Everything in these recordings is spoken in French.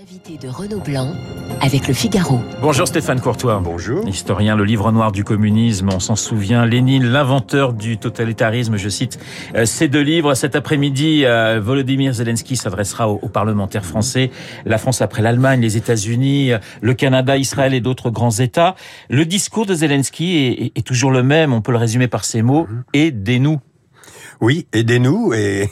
L'invité de Renaud Blanc avec le Figaro. Bonjour Stéphane Courtois. Bonjour. Historien, le livre noir du communisme, on s'en souvient. Lénine, l'inventeur du totalitarisme, je cite euh, ces deux livres. Cet après-midi, euh, Volodymyr Zelensky s'adressera aux, parlementaires français. La France après l'Allemagne, les États-Unis, euh, le Canada, Israël et d'autres grands États. Le discours de Zelensky est, toujours le même, on peut le résumer par ces mots, mhm. aidez-nous. Oui, aidez-nous. Et,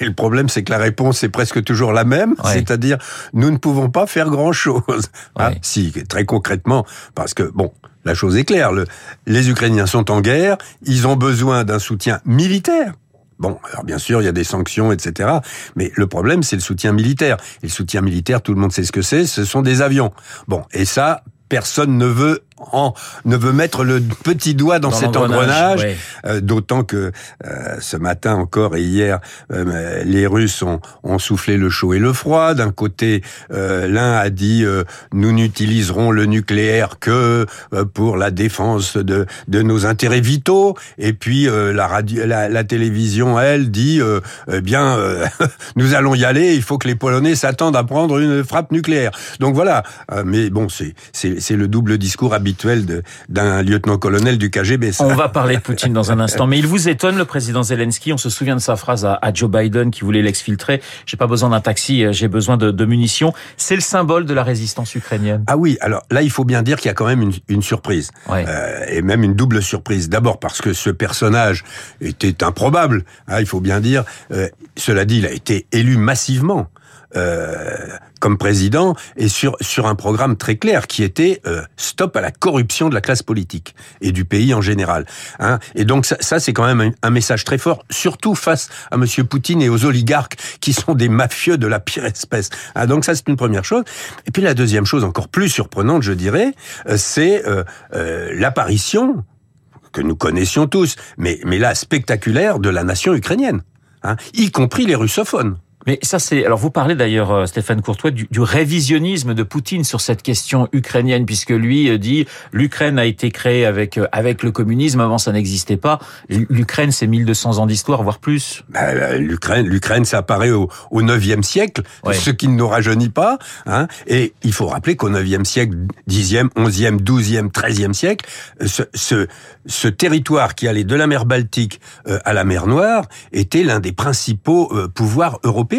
le problème, c'est que la réponse est presque toujours la même, c'est-à-dire nous ne pouvons pas faire grand-chose. Ah, si, très concrètement, parce que bon, la chose est claire. Le, les Ukrainiens sont en guerre, ils ont besoin d'un soutien militaire. Bon, alors bien sûr, il y a des sanctions, etc. Mais le problème, c'est le soutien militaire. Et le soutien militaire, tout le monde sait ce que c'est, ce sont des avions. Bon, et ça, personne ne veut en, ne veut mettre le petit doigt dans, cet engrenage, euh, d'autant que euh, ce matin encore et hier, euh, les Russes ont, ont, soufflé le chaud et le froid. D'un côté, l'un a dit nous n'utiliserons le nucléaire que pour la défense de, de nos intérêts vitaux, et puis la, radio, la, la, télévision, elle, dit eh bien nous allons y aller. Il faut que les Polonais s'attendent à prendre une frappe nucléaire. Donc voilà. mais bon, c'est c'est le double discours habituel d'un lieutenant-colonel du KGB. On va parler de Poutine dans un instant, mais il vous étonne, le président Zelensky. On se souvient de sa phrase à, Joe Biden qui voulait l'exfiltrer. J'ai pas besoin d'un taxi, euh, j'ai besoin de, munitions. C'est le symbole de la résistance ukrainienne. Ah oui, alors là, il faut bien dire qu'il y a quand même une, surprise, euh, et même une double surprise. D'abord parce que ce personnage était improbable. Hein, il faut bien dire. Euh, cela dit, il a été élu massivement. Euh, comme président et sur sur un programme très clair qui était euh, stop à la corruption de la classe politique et du pays en général. Hein. Et donc ça, ça c'est quand même un, message très fort, surtout face à Monsieur Poutine et aux oligarques qui sont des mafieux de la pire espèce. Hein. Donc ça c'est une première chose. Et puis la deuxième chose encore plus surprenante, je dirais, euh, c'est l'apparition que nous connaissions tous, mais mais là spectaculaire de la nation ukrainienne, hein, y compris les russophones. Mais ça, c'est. Alors, vous parlez d'ailleurs, euh, Stéphane Courtois, du, du, révisionnisme de Poutine sur cette question ukrainienne, puisque lui euh, dit l'Ukraine a été créée avec euh, avec le communisme. Avant, ça n'existait pas. L'Ukraine, c'est 1200 ans d'histoire, voire plus. Bah, L'Ukraine, l'Ukraine, ça apparaît au, au 9e siècle, ce qui ne nous rajeunit pas. Hein. Et il faut rappeler qu'au 9e siècle, 10e, 11e, 12e, 13e siècle, ce, ce, ce territoire qui allait de la mer Baltique à la mer Noire était l'un des principaux pouvoirs européens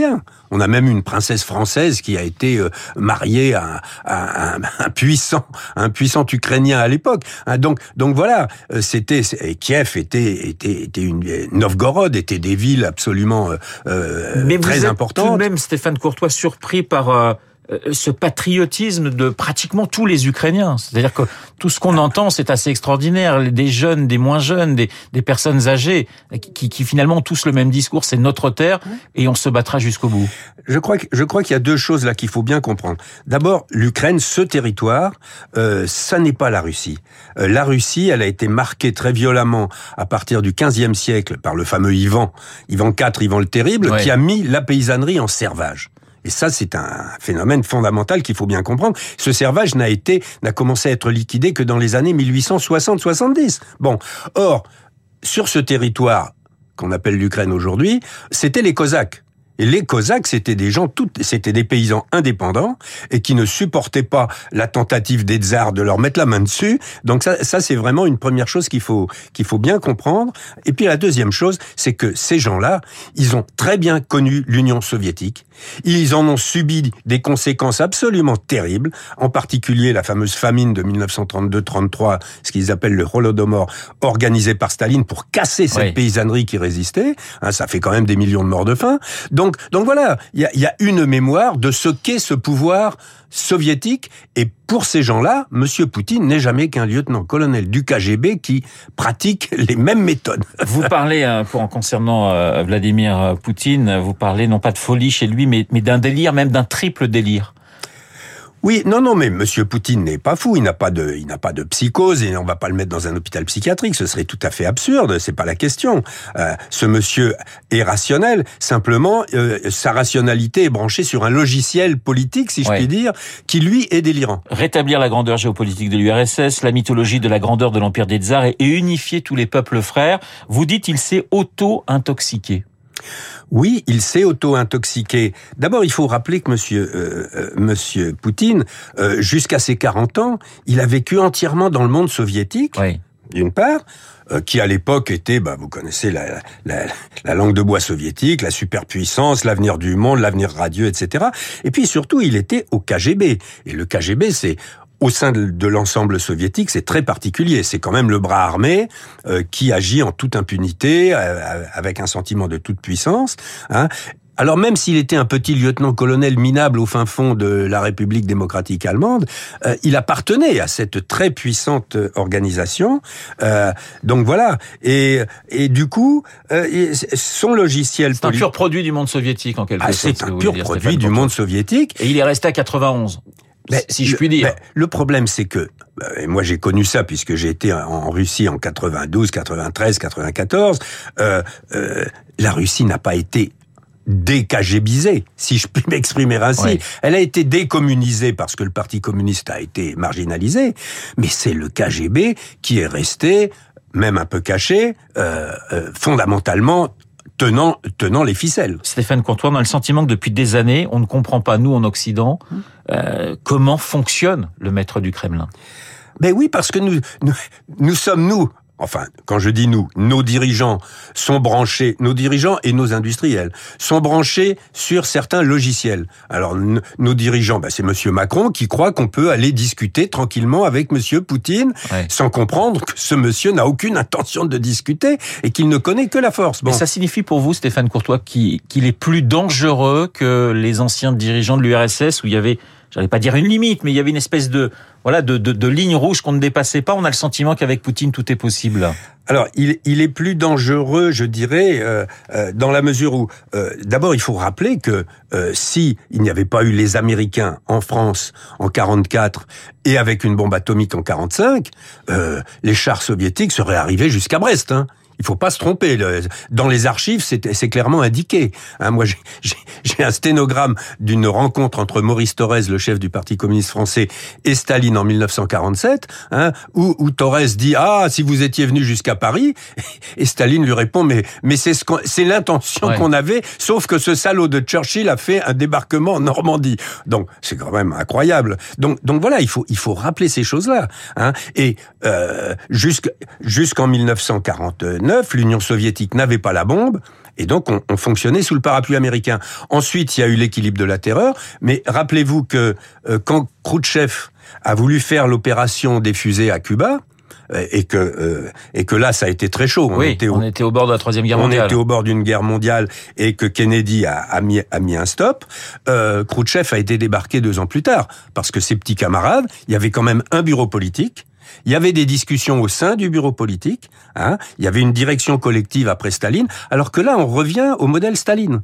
on a même une princesse française qui a été euh, mariée à, un, puissant, un puissant ukrainien à l'époque. Hein, donc, donc voilà, euh, c'était Kiev était était était une Novgorod était des villes absolument euh, Mais très vous êtes importantes. Tout de même, Stéphane Courtois, surpris par euh, ce patriotisme de pratiquement tous les Ukrainiens. C'est-à-dire que tout ce qu'on entend, c'est assez extraordinaire. Des jeunes, des moins jeunes, des, des personnes âgées, qui, qui, finalement ont tous le même discours, c'est notre terre et on se battra jusqu'au bout. Je crois, que, je crois qu'il y a deux choses là qu'il faut bien comprendre. D'abord, l'Ukraine, ce territoire, euh, ça n'est pas la Russie. Euh, la Russie, elle a été marquée très violemment à partir du 15e siècle par le fameux Ivan, Ivan IV, Ivan le Terrible, qui a mis la paysannerie en servage. Et ça, c'est un phénomène fondamental qu'il faut bien comprendre. Ce servage n'a été, n'a commencé à être liquidé que dans les années 1860-70. Bon. Or, sur ce territoire qu'on appelle l'Ukraine aujourd'hui, c'était les Cosaques. Et les Cosaques, c'était des gens, c'était des paysans indépendants et qui ne supportaient pas la tentative des tsars de leur mettre la main dessus. Donc ça, ça c'est vraiment une première chose qu'il faut qu'il faut bien comprendre. Et puis la deuxième chose, c'est que ces gens-là, ils ont très bien connu l'Union soviétique. Ils en ont subi des conséquences absolument terribles, en particulier la fameuse famine de 1932-33, ce qu'ils appellent le Holodomor, organisé par Staline pour casser cette paysannerie qui résistait. Hein, ça fait quand même des millions de morts de faim. Donc, donc voilà, il y a, une mémoire de ce qu'est ce pouvoir soviétique. Et pour ces gens-là, Monsieur Poutine n'est jamais qu'un lieutenant-colonel du KGB qui pratique les mêmes méthodes. Vous parlez, euh, pour en concernant euh, Vladimir Poutine, vous parlez non pas de folie chez lui, mais, mais d'un délire, même d'un triple délire. Oui, non, non, mais Monsieur Poutine n'est pas fou. Il n'a pas de, il n'a pas de psychose et on va pas le mettre dans un hôpital psychiatrique. Ce serait tout à fait absurde. C'est pas la question. Euh, ce monsieur est rationnel. Simplement, euh, sa rationalité est branchée sur un logiciel politique, si je puis dire, qui lui est délirant. Rétablir la grandeur géopolitique de l'URSS, la mythologie de la grandeur de l'empire des tsars et unifier tous les peuples frères. Vous dites, il s'est auto-intoxiqué. Oui, il s'est auto-intoxiqué. D'abord, il faut rappeler que Monsieur euh, euh, Monsieur Poutine, euh, jusqu'à ses 40 ans, il a vécu entièrement dans le monde soviétique. Oui. D'une part, euh, qui à l'époque était, bah, vous connaissez la, la, la, langue de bois soviétique, la superpuissance, l'avenir du monde, l'avenir radieux, etc. Et puis surtout, il était au KGB. Et le KGB, c'est au sein de, l'ensemble soviétique, c'est très particulier. C'est quand même le bras armé euh, qui agit en toute impunité, euh, avec un sentiment de toute puissance. Hein. Alors même s'il était un petit lieutenant-colonel minable au fin fond de la République démocratique allemande, euh, il appartenait à cette très puissante organisation. Euh, donc voilà. Et, et du coup, euh, son logiciel... C'est un pur produit du monde soviétique en quelque ah, sorte. C'est un pur produit du monde soviétique. Et il est resté à 91. Mais, si je puis dire. Mais, le problème, c'est que et moi j'ai connu ça puisque j'ai été en Russie en 92, 93, 94. Euh, euh, la Russie n'a pas été décagébisée, si je puis m'exprimer ainsi. Oui. Elle a été décommunisée parce que le Parti communiste a été marginalisé, mais c'est le KGB qui est resté, même un peu caché, euh, euh, fondamentalement tenant, tenant les ficelles. Stéphane Courtois, on a le sentiment que depuis des années, on ne comprend pas, nous en Occident, euh, comment fonctionne le maître du Kremlin. Ben oui, parce que nous, nous, nous sommes, nous, enfin, quand je dis nous, nos dirigeants sont branchés, nos dirigeants et nos industriels sont branchés sur certains logiciels. Alors, nos dirigeants, bah, c'est Monsieur Macron qui croit qu'on peut aller discuter tranquillement avec Monsieur Poutine, ouais. sans comprendre que ce monsieur n'a aucune intention de discuter et qu'il ne connaît que la force. Bon. Mais ça signifie pour vous, Stéphane Courtois, qu'il est plus dangereux que les anciens dirigeants de l'URSS où il y avait j'allais pas dire une limite, mais il y avait une espèce de voilà de, de, de ligne rouge qu'on ne dépassait pas. On a le sentiment qu'avec Poutine tout est possible. Alors, il, il est plus dangereux, je dirais, euh, euh, dans la mesure où, euh, d'abord, il faut rappeler que euh, si il n'y avait pas eu les Américains en France en 44 et avec une bombe atomique en 45, euh, les chars soviétiques seraient arrivés jusqu'à Brest. Hein. Il faut pas se tromper. Dans les archives, c'est clairement indiqué. Hein, moi, j'ai un sténogramme d'une rencontre entre Maurice Thorez, le chef du Parti communiste français, et Staline en 1947, hein, où, où Thorez dit ah si vous étiez venu jusqu'à Paris, et Staline lui répond mais mais c'est ce c'est l'intention ouais. qu'on avait, sauf que ce salaud de Churchill a fait un débarquement en Normandie. Donc c'est quand même incroyable. Donc donc voilà, il faut il faut rappeler ces choses là. Hein, et euh, jusqu'en 1949 l'Union soviétique n'avait pas la bombe, et donc on, on, fonctionnait sous le parapluie américain. Ensuite, il y a eu l'équilibre de la terreur, mais rappelez-vous que euh, quand Khrouchtchev a voulu faire l'opération des fusées à Cuba, euh, et que euh, et que là ça a été très chaud. On, oui, était, au, on était au bord de la troisième guerre mondiale. On était au bord d'une guerre mondiale et que Kennedy a, a, mis, a mis un stop. Euh, Khrouchtchev a été débarqué deux ans plus tard parce que ses petits camarades, il y avait quand même un bureau politique. Il y avait des discussions au sein du bureau politique. Hein, il y avait une direction collective après Staline. Alors que là, on revient au modèle Staline.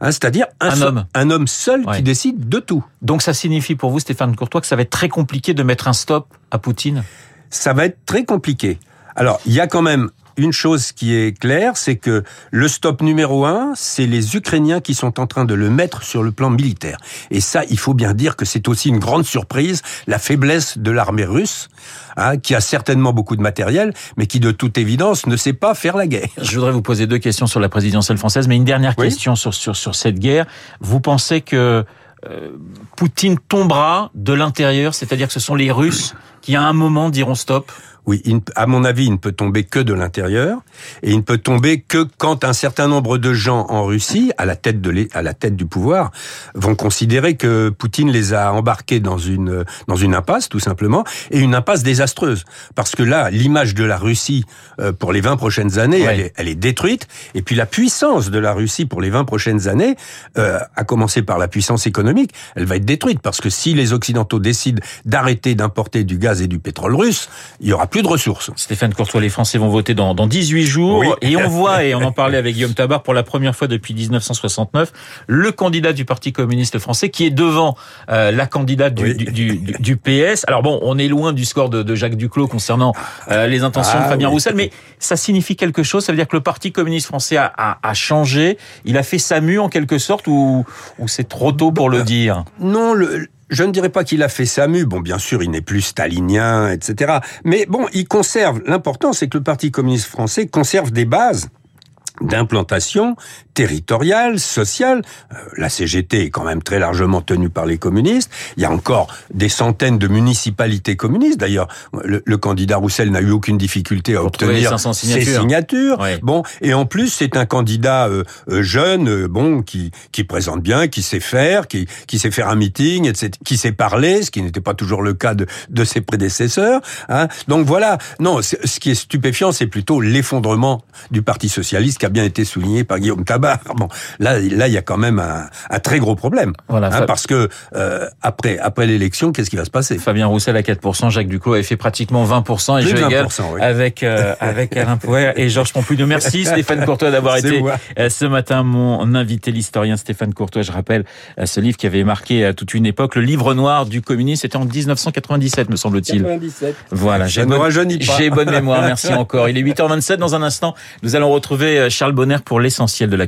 Hein, c'est-à-dire un, un, seul, homme, un homme seul ouais. qui décide de tout. Donc ça signifie pour vous, Stéphane Courtois, que ça va être très compliqué de mettre un stop à Poutine? Ça va être très compliqué. Alors, il y a quand même une chose qui est claire, c'est que le stop numéro un, c'est les Ukrainiens qui sont en train de le mettre sur le plan militaire. Et ça, il faut bien dire que c'est aussi une grande surprise, la faiblesse de l'armée russe, hein, qui a certainement beaucoup de matériel, mais qui de toute évidence ne sait pas faire la guerre. Je voudrais vous poser deux questions sur la présidentielle française, mais une dernière oui. question sur, sur, sur cette guerre. Vous pensez que euh, Poutine tombera de l'intérieur, c'est-à-dire que ce sont les Russes qui à un moment diront stop? Oui, à mon avis, il ne peut tomber que de l'intérieur, et il ne peut tomber que quand un certain nombre de gens en Russie, à la tête de à la tête du pouvoir, vont considérer que Poutine les a embarqués dans une dans une impasse, tout simplement, et une impasse désastreuse, parce que là, l'image de la Russie euh, pour les 20 prochaines années, ouais. elle, est, elle, est, détruite, et puis la puissance de la Russie pour les 20 prochaines années, euh, à commencer par la puissance économique, elle va être détruite, parce que si les Occidentaux décident d'arrêter d'importer du gaz et du pétrole russe, il y aura plus de ressources. Stéphane Courtois, les Français vont voter dans, dans 18 jours. Oui. Et on voit, et on en parlait avec Guillaume Tabar pour la première fois depuis 1969, le candidat du Parti communiste français qui est devant euh, la candidate du, oui. du, du, du, PS. Alors bon, on est loin du score de, de Jacques Duclos concernant euh, les intentions ah, de Fabien oui. Roussel, mais ça signifie quelque chose. Ça veut dire que le Parti communiste français a, a, a changé. Il a fait sa mue en quelque sorte ou, ou c'est trop tôt pour le dire? Non, le, je ne dirais pas qu'il a fait Samu. Bon, bien sûr, il n'est plus stalinien, etc. Mais bon, il conserve. L'important, c'est que le Parti communiste français conserve des bases d'implantation territoriale, sociale. Euh, la CGT est quand même très largement tenue par les communistes. Il y a encore des centaines de municipalités communistes. D'ailleurs, le, candidat Roussel n'a eu aucune difficulté à obtenir ses signatures. Bon, et en plus, c'est un candidat euh, euh, jeune, bon, qui qui présente bien, qui sait faire, qui qui sait faire un meeting, etc., qui sait parler, ce qui n'était pas toujours le cas de de ses prédécesseurs. Hein. Donc voilà. Non, ce qui est stupéfiant, c'est plutôt l'effondrement du Parti socialiste qui a bien été souligné par Guillaume Tabar. Bon, là, là, il y a quand même un, un très gros problème, voilà, hein, parce que euh, après, après l'élection, qu'est-ce qui va se passer? Fabien Roussel à 4%, Jacques Duclos avait fait pratiquement 20% et je avec euh, avec Alain Pouer et Georges Pompidou. Merci Stéphane Courtois d'avoir été euh, ce matin mon invité, l'historien Stéphane Courtois. Je rappelle euh, ce livre qui avait marqué toute une époque, le livre noir du communisme. C'était en 1997, me semble-t-il. 97. Voilà, j'ai bonne, j'ai bonne mémoire. Merci encore. Il est 8h27 dans un instant. Nous allons retrouver Charles Bonner pour l'essentiel de